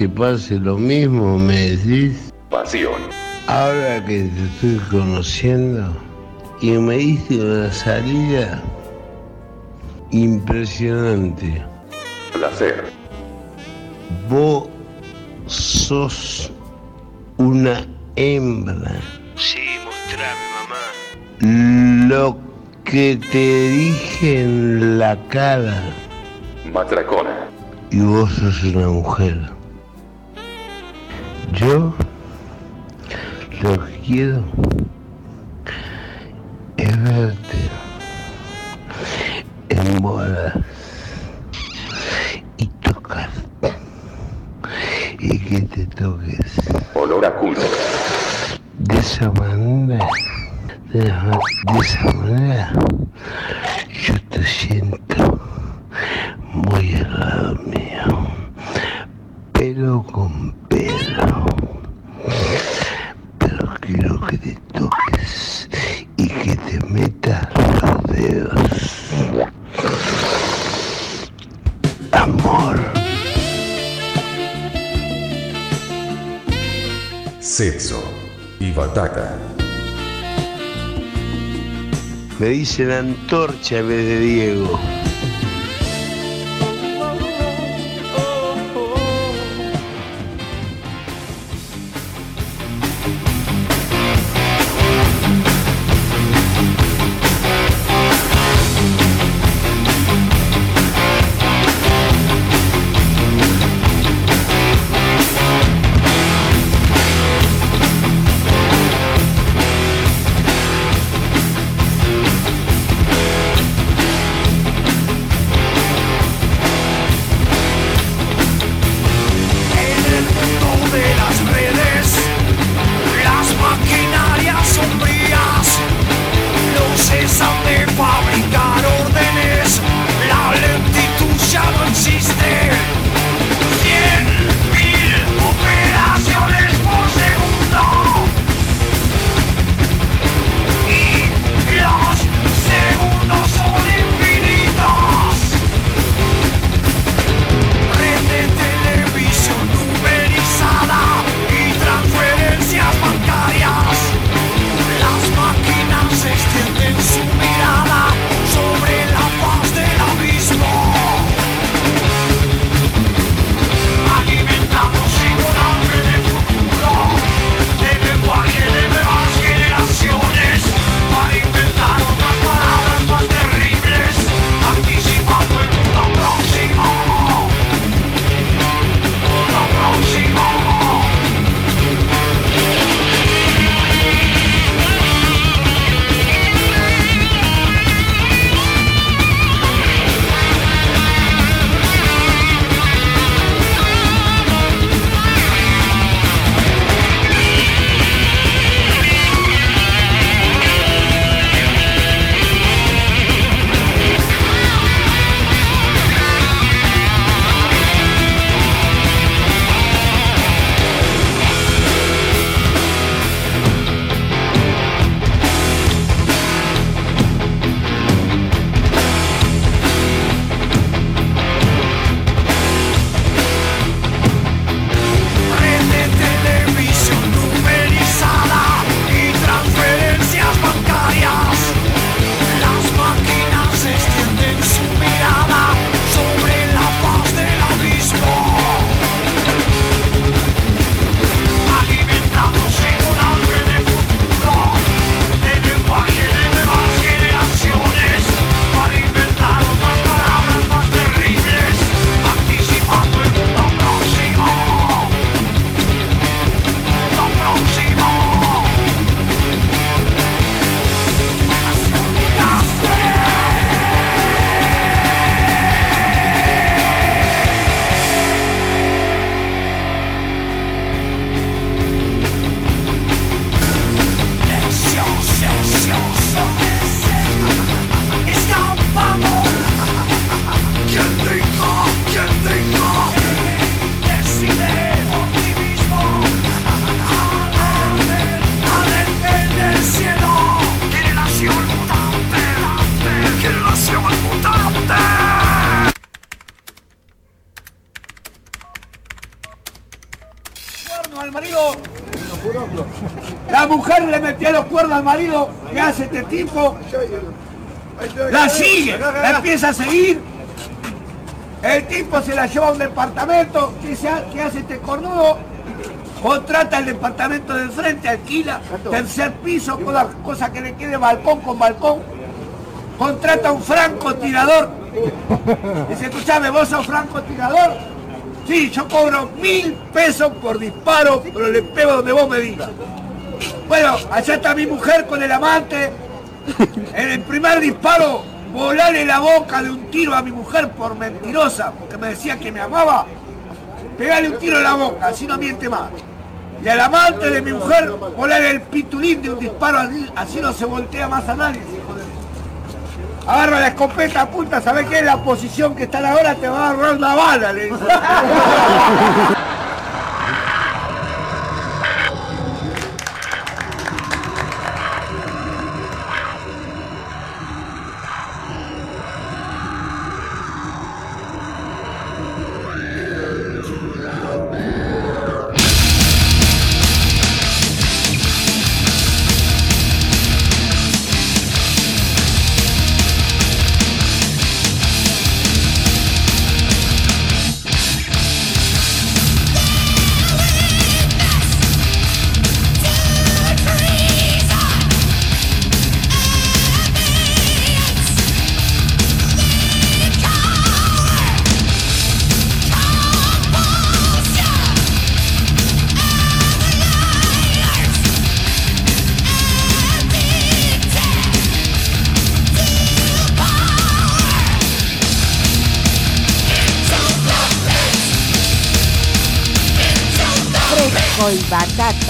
te pase lo mismo, me decís. Pasión. Ahora que te estoy conociendo y me diste una salida impresionante. Placer. Vos sos una hembra. Sí, mostrame, mamá. Lo que te dije en la cara Matracona. y vos sos una mujer. Yo lo que quiero es verte en bolas y tocarte y que te toques. Olor a culo. De esa manera, de esa manera, yo te siento y batata. Me dicen antorcha en vez de Diego. La mujer le metía los cuernos al marido, ¿qué hace este tipo? La sigue, la empieza a seguir. El tipo se la lleva a un departamento, ¿qué, se ha- qué hace este cornudo? Contrata el departamento de frente, alquila, tercer piso, cosa, cosa que le quede balcón con balcón. Contrata un francotirador. Dice, escuchame, vos sos francotirador. Sí, yo cobro mil pesos por disparo, pero le pego donde vos me digas. Bueno, allá está mi mujer con el amante. En el primer disparo, volarle la boca de un tiro a mi mujer por mentirosa, porque me decía que me amaba. Pegale un tiro en la boca, así no miente más. Y al amante de mi mujer, volarle el pitulín de un disparo, así, no se voltea más a nadie. Agarra la escopeta, apunta, ¿sabés qué la posición que están ahora? Te va a agarrar una bala, le dice. Fresco y batata.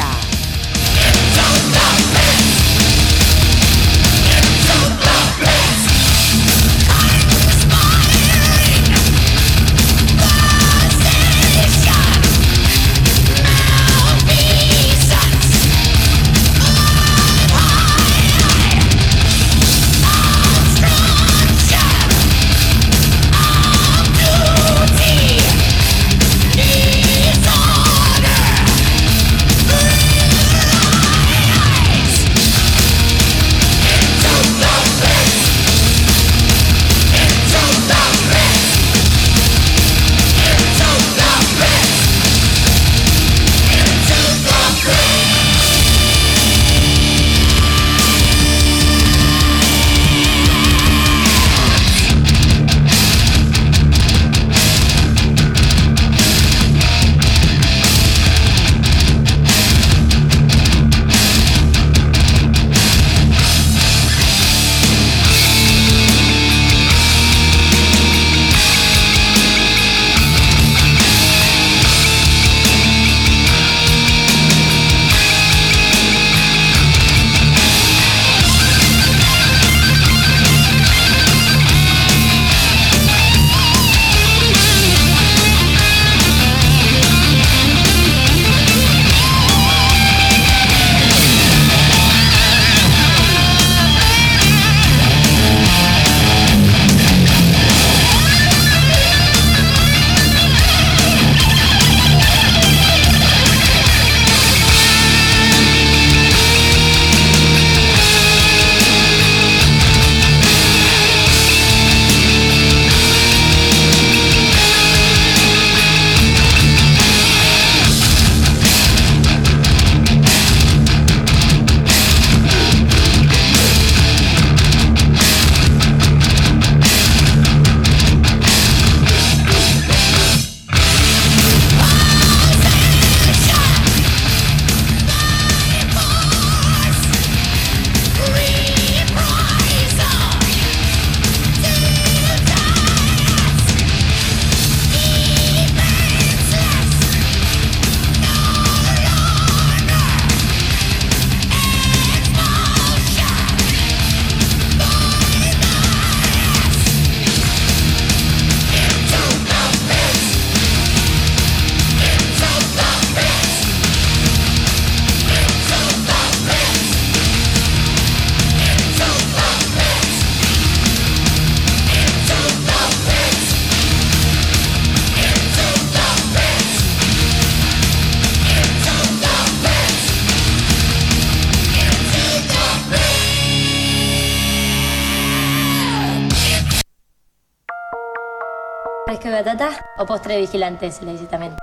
O postre de vigilante se le dice también.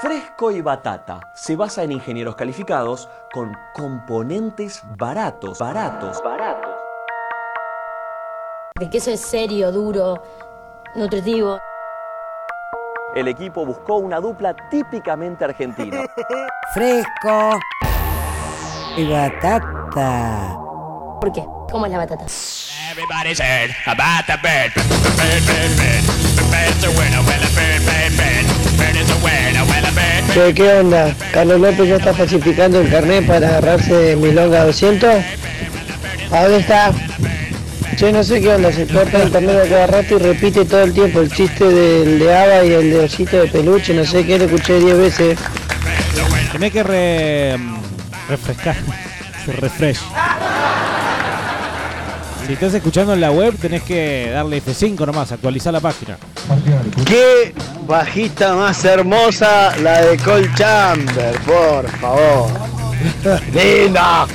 Fresco y Batata se basa en ingenieros calificados con componentes baratos, baratos, baratos. El queso es serio, duro, nutritivo. El equipo buscó una dupla típicamente argentina. Fresco y batata. ¿Por qué? ¿Cómo es la batata? Everybody's heard about the bird. Bird, bird, bird. The bird's a winner, well, a bird, bird, bird. Bird is a winner, well, a bird, bird. Che, ¿qué onda? Carlos López ya está falsificando el carnet para agarrarse de Milonga 200. ¿A dónde está? Che, no sé qué onda, se corta el internet a cada rato y repite todo el tiempo el chiste del de Ava y el de Osito de Peluche, no sé qué, lo escuché 10 veces. Tenés que re- refrescar. Refresh. Si estás escuchando en la web, tenés que darle F5 nomás, actualizar la página. Qué bajista más hermosa la de Cole Chamber, por favor. Linda.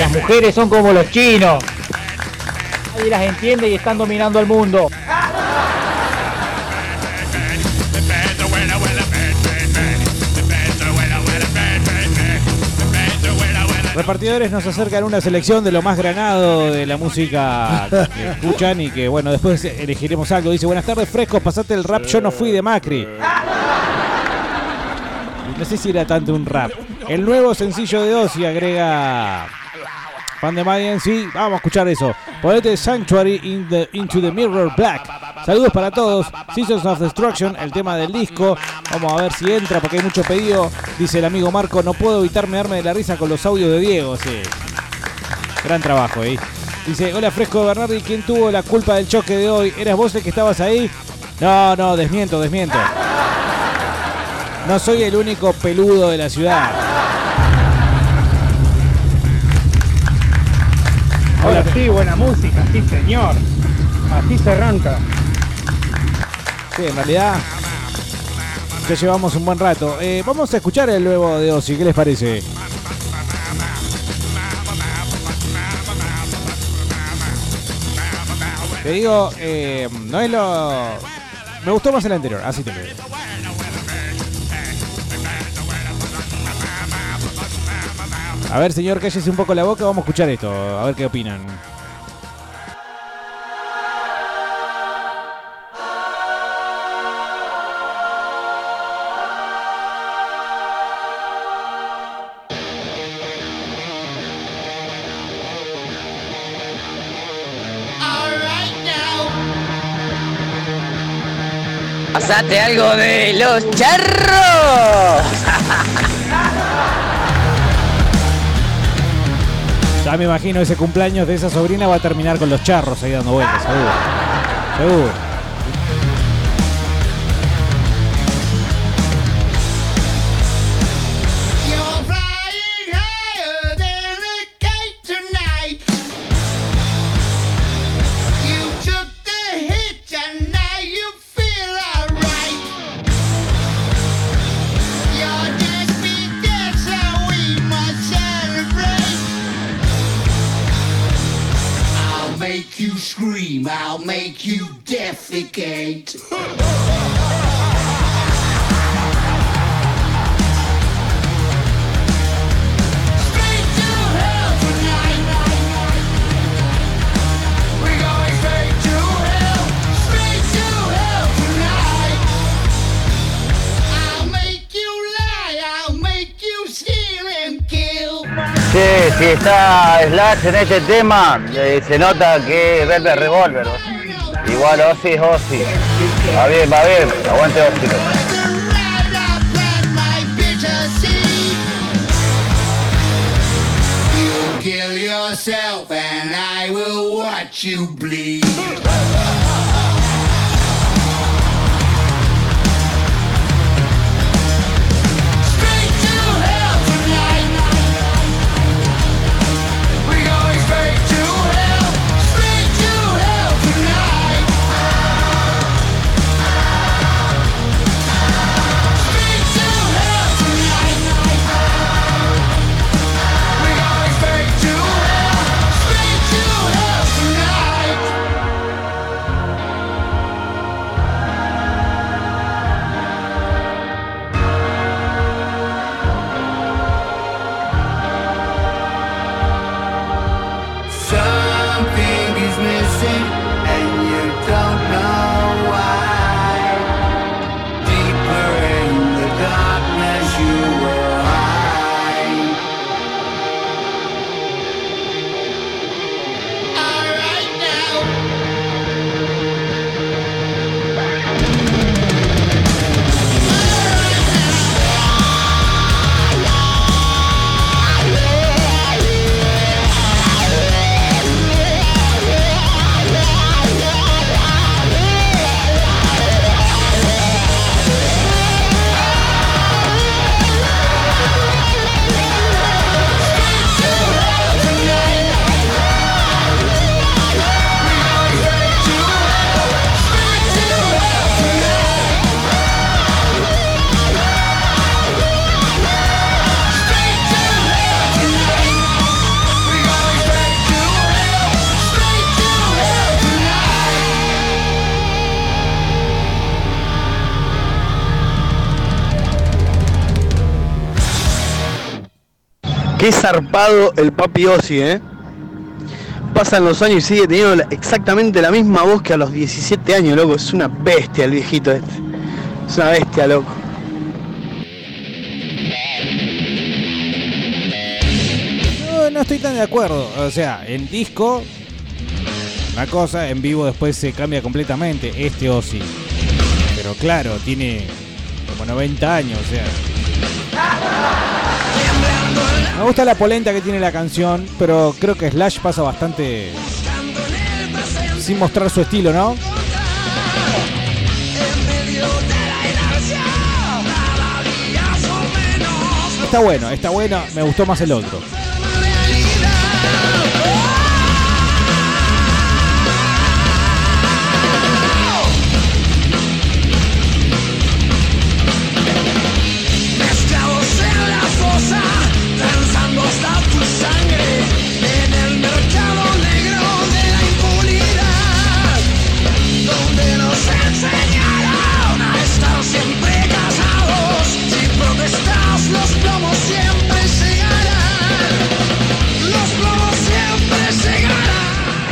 Las mujeres son como los chinos. Nadie las entiende y están dominando el mundo. Repartidores nos acercan una selección de lo más granado de la música que escuchan y que bueno, después elegiremos algo. Dice, buenas tardes, frescos, pasate el rap, yo no fui de Macri. No sé si era tanto un rap. El nuevo sencillo de Ozzy agrega Fan de Madden, sí, vamos a escuchar eso. Ponete Sanctuary in the- Into the Mirror Black. Saludos para todos. Seasons of Destruction, el tema del disco. Vamos a ver si entra porque hay mucho pedido. Dice el amigo Marco, no puedo evitarme darme de la risa con los audios de Diego. Sí. Gran trabajo ahí. Dice, hola Fresco Bernardi, ¿quién tuvo la culpa del choque de hoy? ¿Eras vos el que estabas ahí? No, no, desmiento, desmiento. No soy el único peludo de la ciudad. Ahora sí, buena música, sí señor. Así se arranca. Sí, en realidad ya llevamos un buen rato. Eh, vamos a escuchar el nuevo de Ozzy, ¿qué les parece? Te digo, eh, no es lo... Me gustó más el anterior, así te lo digo. A ver, señor, cállese un poco la boca, vamos a escuchar esto, a ver qué opinan. Pasate algo de los charros. Ya me imagino ese cumpleaños de esa sobrina va a terminar con los charros ahí dando vueltas, seguro. Seguro. Che, si está Slash en este tema, eh, se nota que es Velvet Revolver. Igual Ozzy es Ozzy. Va bien, va bien. Aguante kill yourself and I will watch you bleed. Qué zarpado el papi Ozzy, ¿eh? Pasan los años y sigue teniendo exactamente la misma voz que a los 17 años, loco. Es una bestia el viejito este. Es una bestia, loco. No, estoy tan de acuerdo. O sea, en disco, una cosa, en vivo después se cambia completamente. Este o sí. Pero claro, tiene como 90 años, o sea. Me gusta la polenta que tiene la canción, pero creo que Slash pasa bastante sin mostrar su estilo, ¿no? Está bueno, está bueno, me gustó más el otro.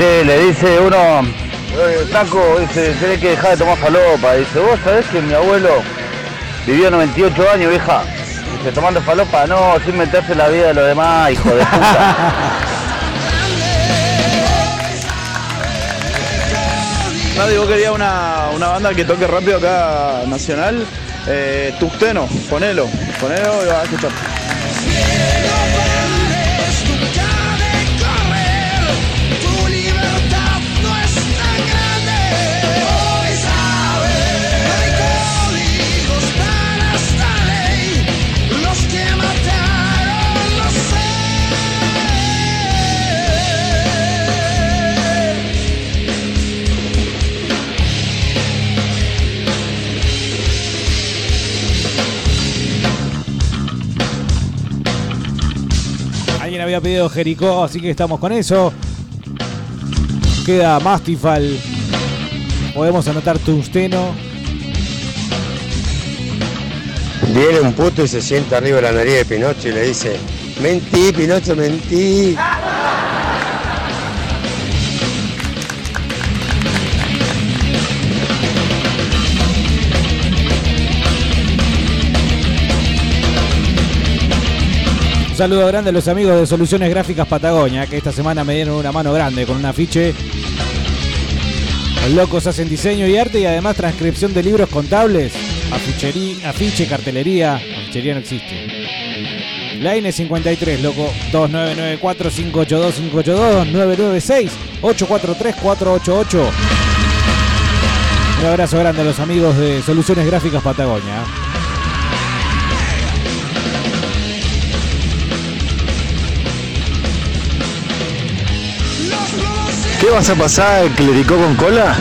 Le dice uno, "Eh, Taco, dice, tenés que dejar de tomar falopa. Dice, vos sabés que mi abuelo vivió 98 años, vieja. Dice, tomando falopa, no, sin meterse en la vida de los demás, hijo de puta. Nadie, vos querías una, una banda que toque rápido acá nacional. Eh, ponelo, ponelo y vas a escuchar. Había pedido Jericó, así que estamos con eso. Queda Mastifal. Podemos anotar Tungsteno. Viene un puto y se sienta arriba de la nariz de Pinocho y le dice, mentí, Pinocho, mentí. Saludo grande a los amigos de Soluciones Gráficas Patagonia, que esta semana me dieron una mano grande con un afiche. Los locos hacen diseño y arte y además transcripción de libros contables. Aficherí, afiche, cartelería. Afichería no existe. La N53, loco. 2994-582-582, 996-843-488. Un abrazo grande a los amigos de Soluciones Gráficas Patagonia. ¿Qué vas a pasar, clericó con cola?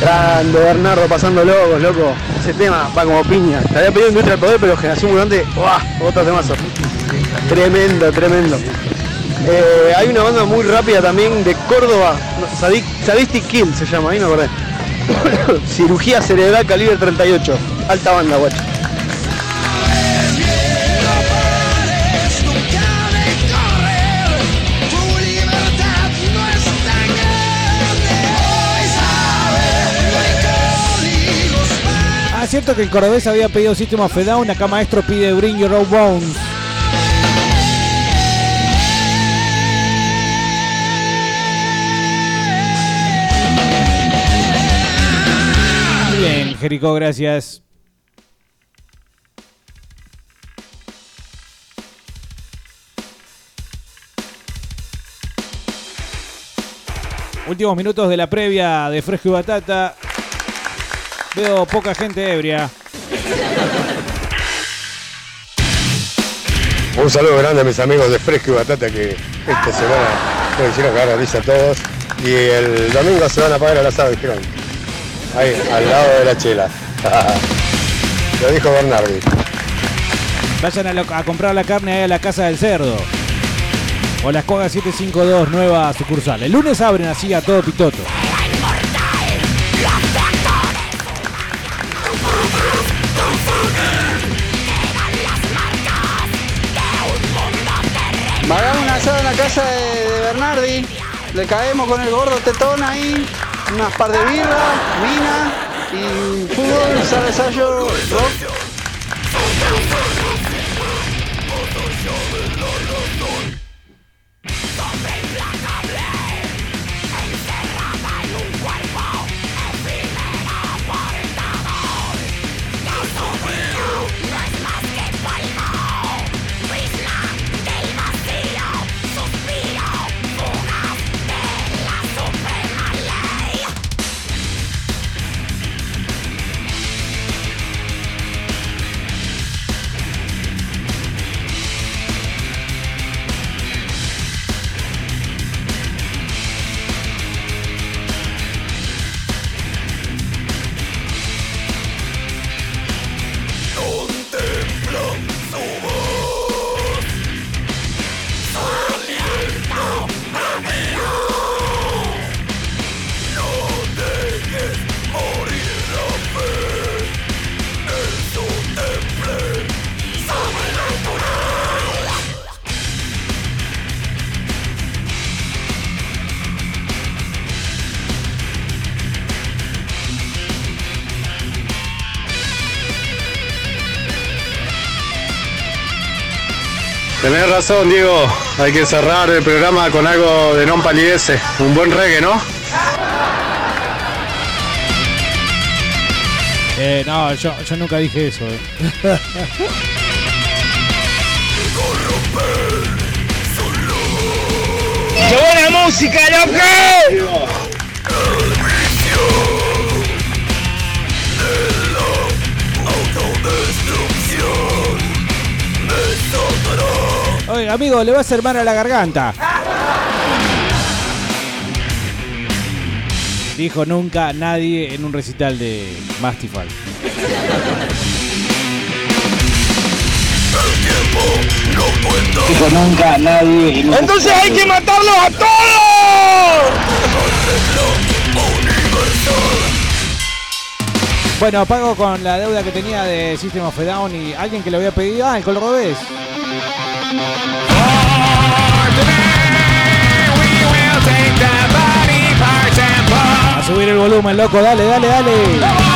Grande, Bernardo, pasando locos, loco. Ese tema va como piña. Te había pedido Industria del Poder, pero Generación Mutante, ¡buah! Otro temazo. Tremendo, tremendo. Eh, hay una banda muy rápida también de Córdoba, Sadic- Sadistic Kill se llama, ahí me acordé. Cirugía cerebral calibre 38. Alta banda, guacho. Cierto que el cordobés había pedido System of Down, acá maestro pide Bring Your Own Bones. Bien, Jericó, gracias. Últimos minutos de la previa de Fresco y Batata. Veo poca gente ebria. Un saludo grande a mis amigos de Fresco y Batata que esta semana me hicieron cagar la risa a todos. Y el domingo se van a pagar al asado, dijeron. Ahí, al lado de la chela. Lo dijo Bernardi. Vayan a, lo- a comprar la carne ahí a la Casa del Cerdo. O la Escoga 752, nueva sucursal. El lunes abren así a todo pitoto. Casa de, Bernardi. Le caemos con el gordo tetón ahí. Unas par de birras, vina y fútbol, ensayo, rock. Razón, Diego. Hay que cerrar el programa con algo de non palidece. Un buen reggae, ¿no? Eh, no, yo, yo nunca dije eso. eh. ¡Qué buena música, loco! Amigo, le va a hacer mal a la garganta. Dijo nunca nadie en un recital de Mastifal. Dijo nunca nadie. Entonces hay que matarlos a todos. Bueno, pago con la deuda que tenía de System of a Down y alguien que le había pedido. Ah, el Color Rodés. A subir el volumen, loco. Dale, dale, dale.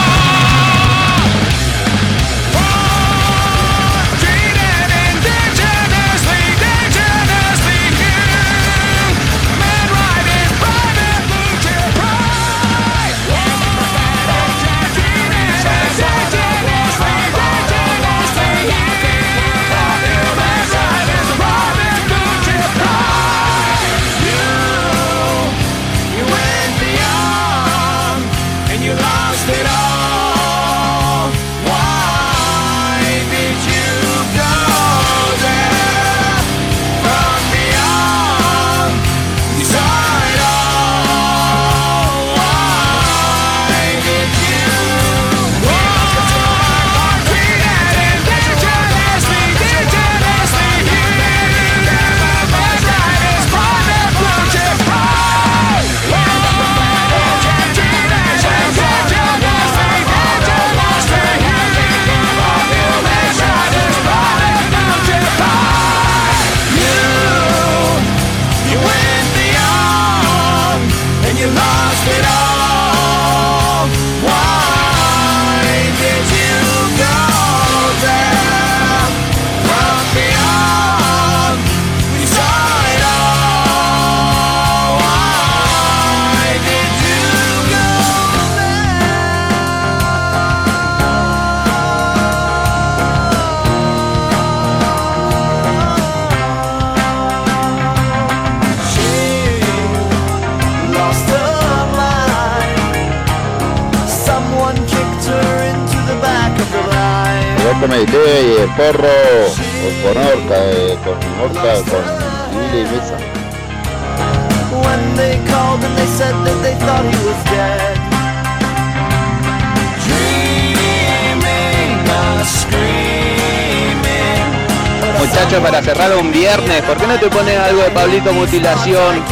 Para cerrar un viernes, ¿por qué no te pones algo de Pablito Mutilación?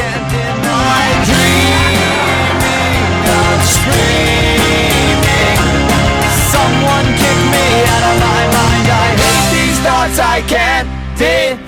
I can't define.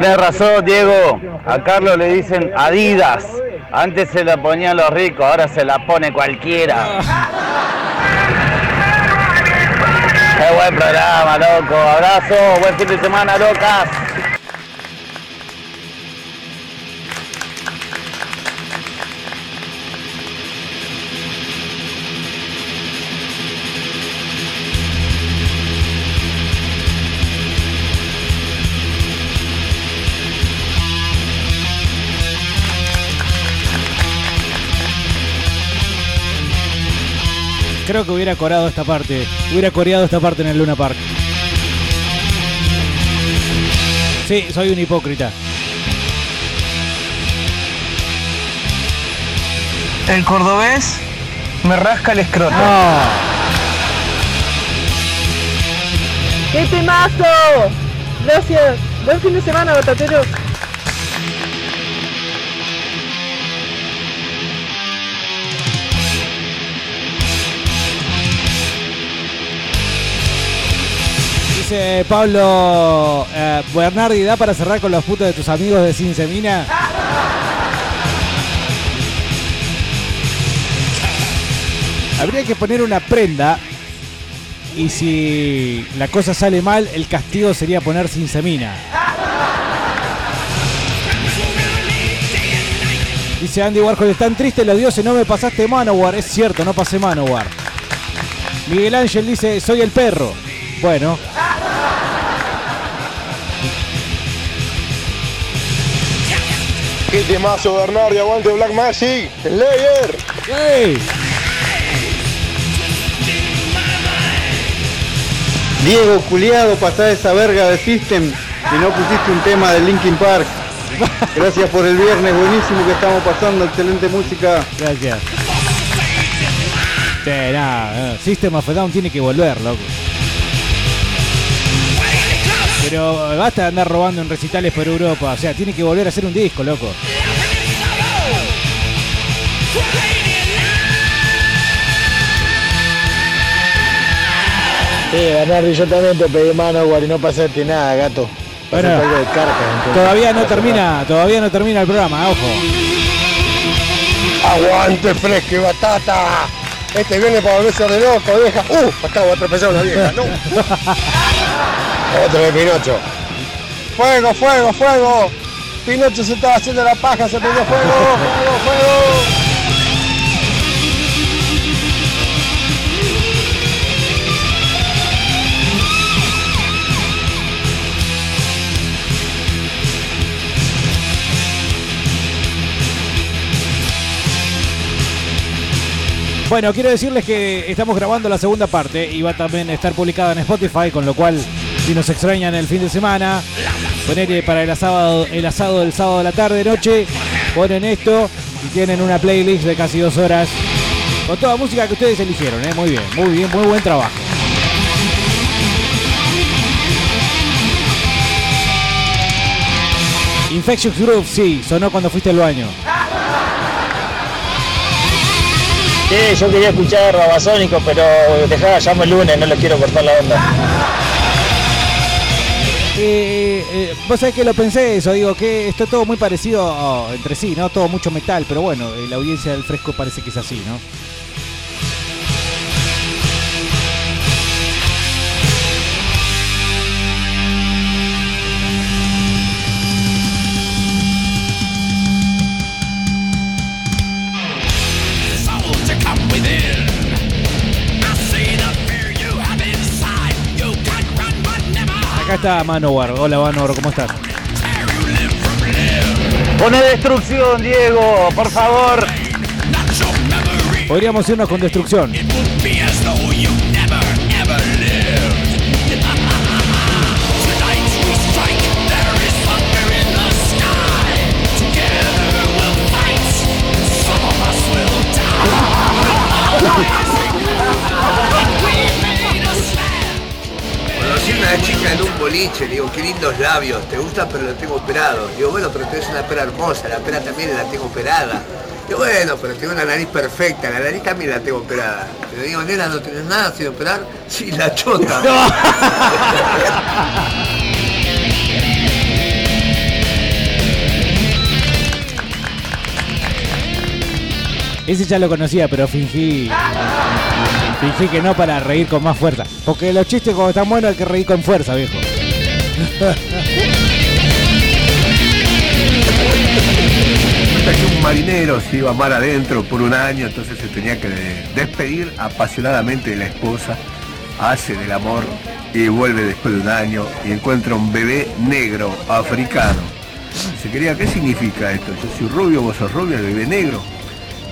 Tenés razón, Diego. A Carlos le dicen Adidas. Antes se la ponían los ricos, ahora se la pone cualquiera. Qué buen programa, loco. Abrazo, buen fin de semana, locas. Creo que hubiera corado esta parte. Hubiera coreado esta parte en el Luna Park. Sí, soy un hipócrita. El cordobés me rasca el escroto. ¡Qué temazo! Gracias. Buen fin de semana, batateros. Dice Pablo eh, Bernardi, ¿da para cerrar con los putos de tus amigos de Sin Semina? Habría que poner una prenda y si la cosa sale mal, el castigo sería poner Sin Semina. Dice Andy Warhol, están tristes los dioses, no me pasaste Manowar. Es cierto, no pasé Manowar. Miguel Ángel dice, soy el perro. Bueno, Qué temazo, Bernardi, aguante Black Magic, Slayer. Diego, culiado, pasá esa verga de System y no pusiste un tema de Linkin Park. Gracias por el viernes, buenísimo que estamos pasando, excelente música. Gracias. Sí, nada, System of a Down tiene que volver, loco. Pero basta de andar robando en recitales por Europa. O sea, tiene que volver a hacer un disco, loco. Sí, Bernardo, yo también te pedí Manowar y no pasaste nada, gato. Bueno, algo de. Todavía no termina, todavía no termina el programa, ojo. Aguante fresco y batata. Este viene para volverse de loco, vieja. Uh, acabo de atropellar una vieja, no. Otro de Pinocho. Fuego, fuego, fuego. Pinocho se estaba haciendo la paja, se prendió fuego, fuego, fuego. Bueno, quiero decirles que estamos grabando la segunda parte y va también a estar publicada en Spotify, con lo cual si nos extrañan el fin de semana, poner para el asado, el asado del sábado de la tarde, noche, ponen esto y tienen una playlist de casi dos horas con toda música que ustedes eligieron, ¿eh? Muy bien, muy bien, muy buen trabajo. Infectious Groove, sí, sonó cuando fuiste al baño. Sí, yo quería escuchar Babasónico, pero dejá, llamo el lunes, no les quiero cortar la onda. Eh, vos sabés que lo pensé eso, digo que esto todo muy parecido entre sí, ¿no? Todo mucho metal, pero bueno, eh, la audiencia del fresco parece que es así, ¿no? Está Manowar. Hola Manowar, ¿cómo estás? Pone destrucción, Diego, por favor. Podríamos irnos con destrucción. Una chica en un boliche, le digo, qué lindos labios, ¿te gustan? Pero lo tengo operado. Digo, bueno, pero tenés una pera hermosa, la pera también la tengo operada. Digo, bueno, pero tengo una nariz perfecta, la nariz también la tengo operada. Le digo, nena, ¿no tenés nada sin operar? Sí, la chota. Ese ya lo conocía, pero fingí. Fingí que no para reír con más fuerza. Porque los chistes cuando están buenos hay que reír con fuerza, viejo. Un marinero se iba mar adentro por un año, entonces se tenía que despedir apasionadamente de la esposa, hace del amor y vuelve después de un año y encuentra un bebé negro africano. Se quería, ¿qué significa esto? Yo soy rubio, vos sos rubio, el bebé negro.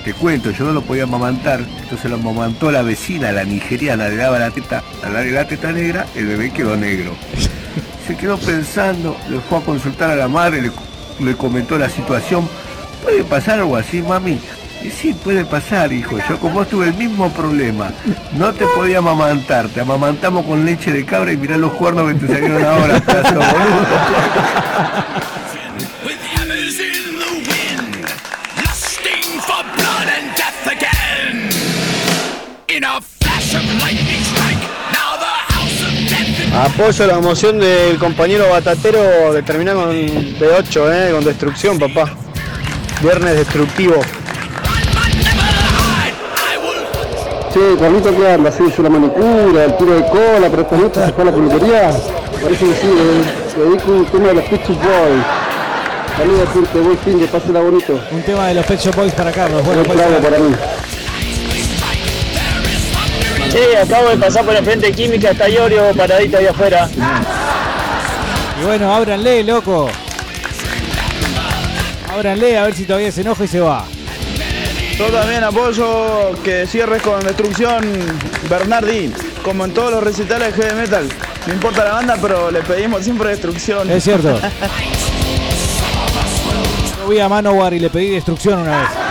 Te cuento, yo no lo podía amamantar, entonces lo amamantó la vecina, la nigeriana, le daba la teta, darle la teta negra, el bebé quedó negro. Se quedó pensando, le fue a consultar a la madre, le, le comentó la situación. ¿Puede pasar algo así, mami? Y sí, puede pasar, hijo. Yo con vos tuve el mismo problema. No te podía amamantar. Te amamantamos con leche de cabra y mirá los cuernos que te salieron ahora, boludo. Apoyo la moción del compañero batatero de terminar con B8, eh, con destrucción, papá. Viernes destructivo. Che, Carlito, ¿qué anda? ¿Sí, yo la manicura, el tiro de cola, pero esta noche se fue a la peluquería? Parece que sí, eh. Dedico un tema de los Pitch Boys. Saludos, gente, buen fin de pásela bonito. Un tema de los Shop Boys para Carlos. Bueno, ser. para mí. Che, acabo de pasar por el frente de química, está Iorio paradito ahí afuera. Y bueno, ábranle, loco. Ábranle a ver si todavía se enoja y se va. Yo también apoyo que cierres con destrucción Bernardín, como en todos los recitales de heavy metal. No importa la banda, pero le pedimos siempre destrucción. Es cierto. Yo vi a Manowar y le pedí destrucción una vez.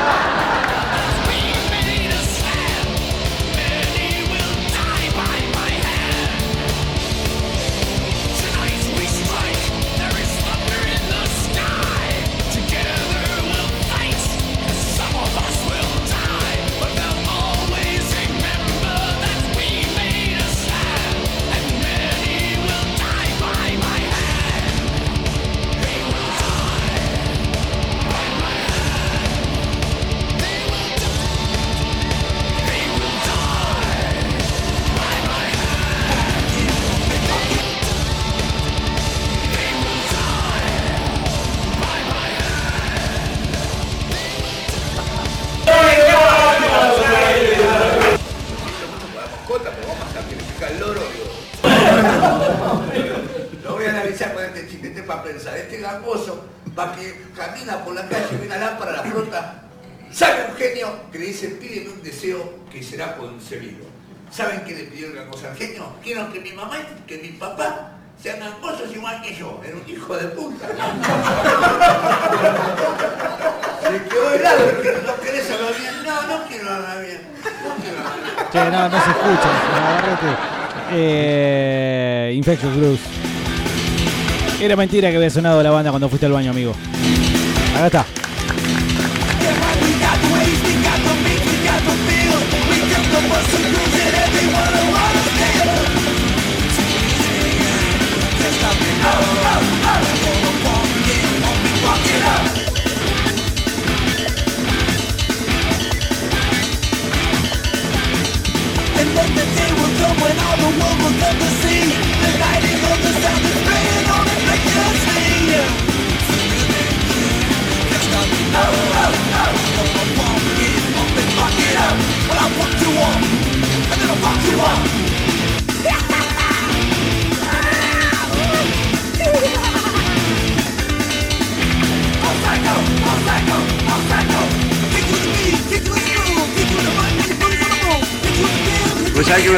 Mamá y que mi papá sean gangosos igual que yo. Era un hijo de puta. Se quedó helado, ¿no querés hablar bien? No, no quiero hablar bien. No quiero hablar bien. No, no se escucha. Eh, Infectious Blues. Era mentira que había sonado la banda cuando fuiste al baño, amigo. Acá está.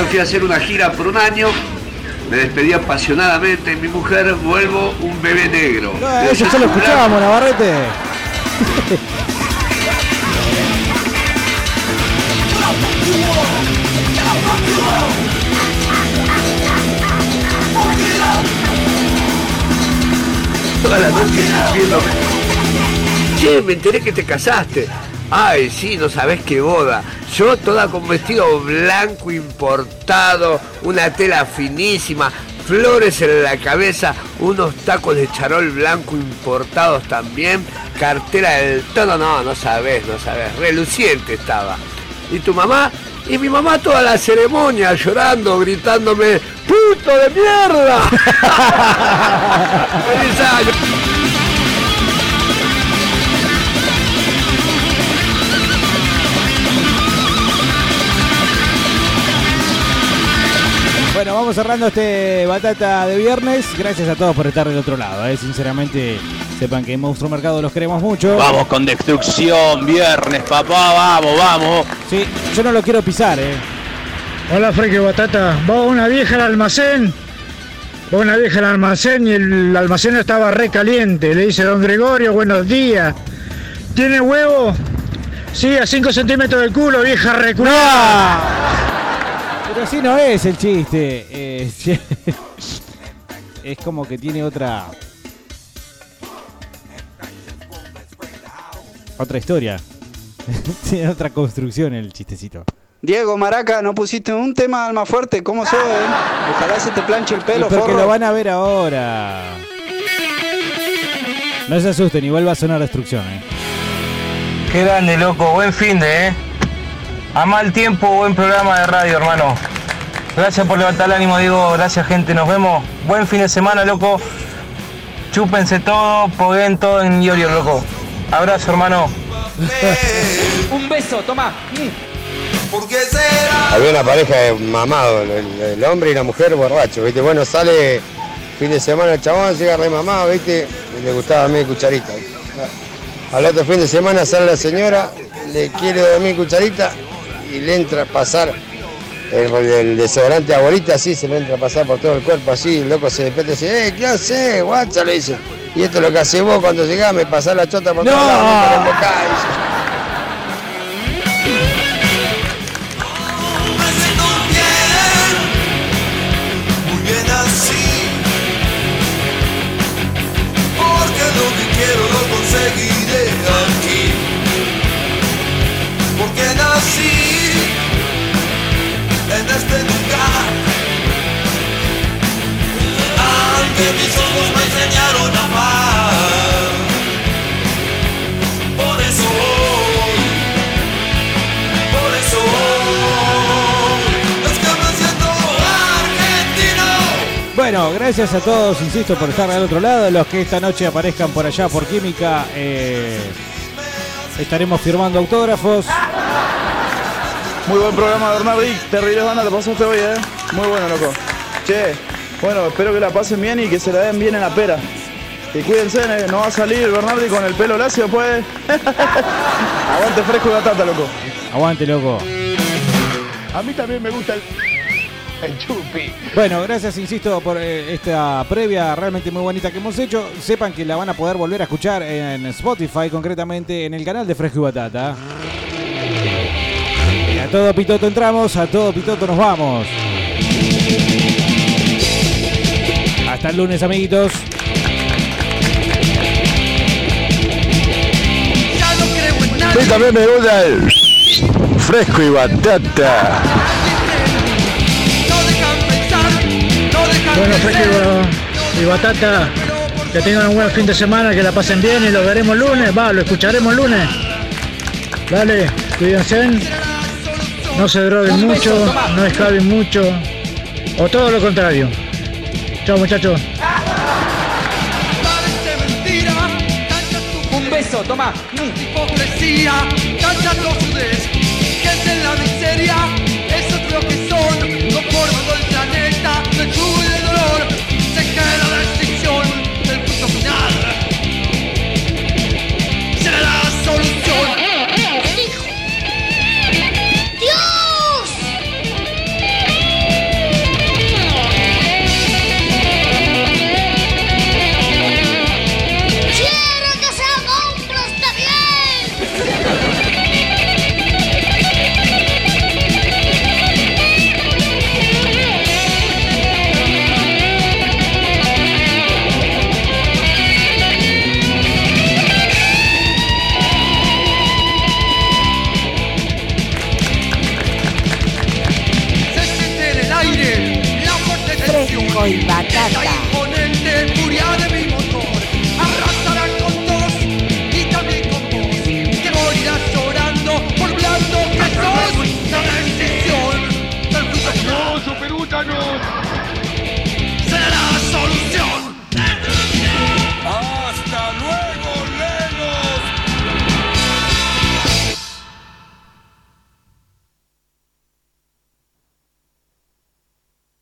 Fui a hacer una gira por un año, me despedí apasionadamente de mi mujer, vuelvo un bebé negro. No, eso ya lo escuchábamos, Navarrete. Toda la noche diciéndome, che, me enteré que te casaste. Ay, sí, no sabés qué boda. Yo toda con vestido blanco importado, una tela finísima, flores en la cabeza, unos tacos de charol blanco importados también, cartera del todo, no, no sabés, no sabés, reluciente estaba. ¿Y tu mamá? Y mi mamá toda la ceremonia llorando, gritándome, ¡puto de mierda! ¡Feliz año! Bueno, vamos cerrando este batata de viernes. Gracias a todos por estar del otro lado. eh. Sinceramente, sepan que en Monstruo Mercado los queremos mucho. Vamos con destrucción, viernes, papá, vamos, vamos. Sí, yo no lo quiero pisar, eh. Hola, Freque Batata. Va una vieja al almacén. Va una vieja al almacén y el almacén estaba re caliente. Le dice, don Gregorio, buenos días. ¿Tiene huevo? Sí, a 5 centímetros del culo, vieja reculada. Pero así no es el chiste. eh, es como que tiene otra. Otra historia. tiene otra construcción el chistecito. Diego Maraca, no pusiste un tema alma fuerte, ¿cómo sos, eh? Ojalá se te planche el pelo, Y porque forro. lo van a ver ahora. No se asusten, igual va a sonar destrucción, eh. Qué grande, loco. Buen fin de, ¿eh? A mal tiempo, buen programa de radio, hermano. Gracias por levantar el ánimo, Diego. Gracias, gente. Nos vemos. Buen fin de semana, loco. Chúpense todo, poguen todo en Iorio, loco. Abrazo, hermano. Un beso, toma. Había una pareja de mamados, el, el hombre y la mujer borrachos, ¿viste? Bueno, sale fin de semana el chabón, llega re mamado, ¿viste? Y le gustaba a mí cucharita. Al otro fin de semana sale la señora, le quiere dormir cucharita y le entra a pasar el, el desodorante a bolita así, se le entra a pasar por todo el cuerpo así, el loco se despierta y dice, eh, ¿qué haces, guacha? Le dice. Y esto es lo que hace vos cuando llegás, me pasás la chota por ¡No! todos lados, Bueno, gracias a todos, insisto, por estar al otro lado. Los que esta noche aparezcan por allá por Química, eh, estaremos firmando autógrafos. Muy buen programa, Bernardi. Terrible banda, te pasaste hoy, eh. Muy bueno, loco. Che, bueno, espero que la pasen bien y que se la den bien en la pera. Y cuídense, eh, no va a salir Bernardi con el pelo lacio, pues. Aguante fresco y batata, loco. Aguante, loco. A mí también me gusta el, el chupi. Bueno, gracias, insisto, por eh, esta previa realmente muy bonita que hemos hecho. Sepan que la van a poder volver a escuchar en Spotify, concretamente en el canal de Fresco y Batata. Y a todo pitoto entramos, a todo pitoto nos vamos. Hasta el lunes, amiguitos. A mí también me gusta el fresco y batata. Bueno, Freque y Batata, que tengan un buen fin de semana, que la pasen bien y lo veremos lunes. Va, lo escucharemos lunes. Dale, cuídense. No se droguen mucho, no escaben mucho. O todo lo contrario. Chao, muchachos. Un beso, toma. hipocresía, tanta tosudez, que la miseria,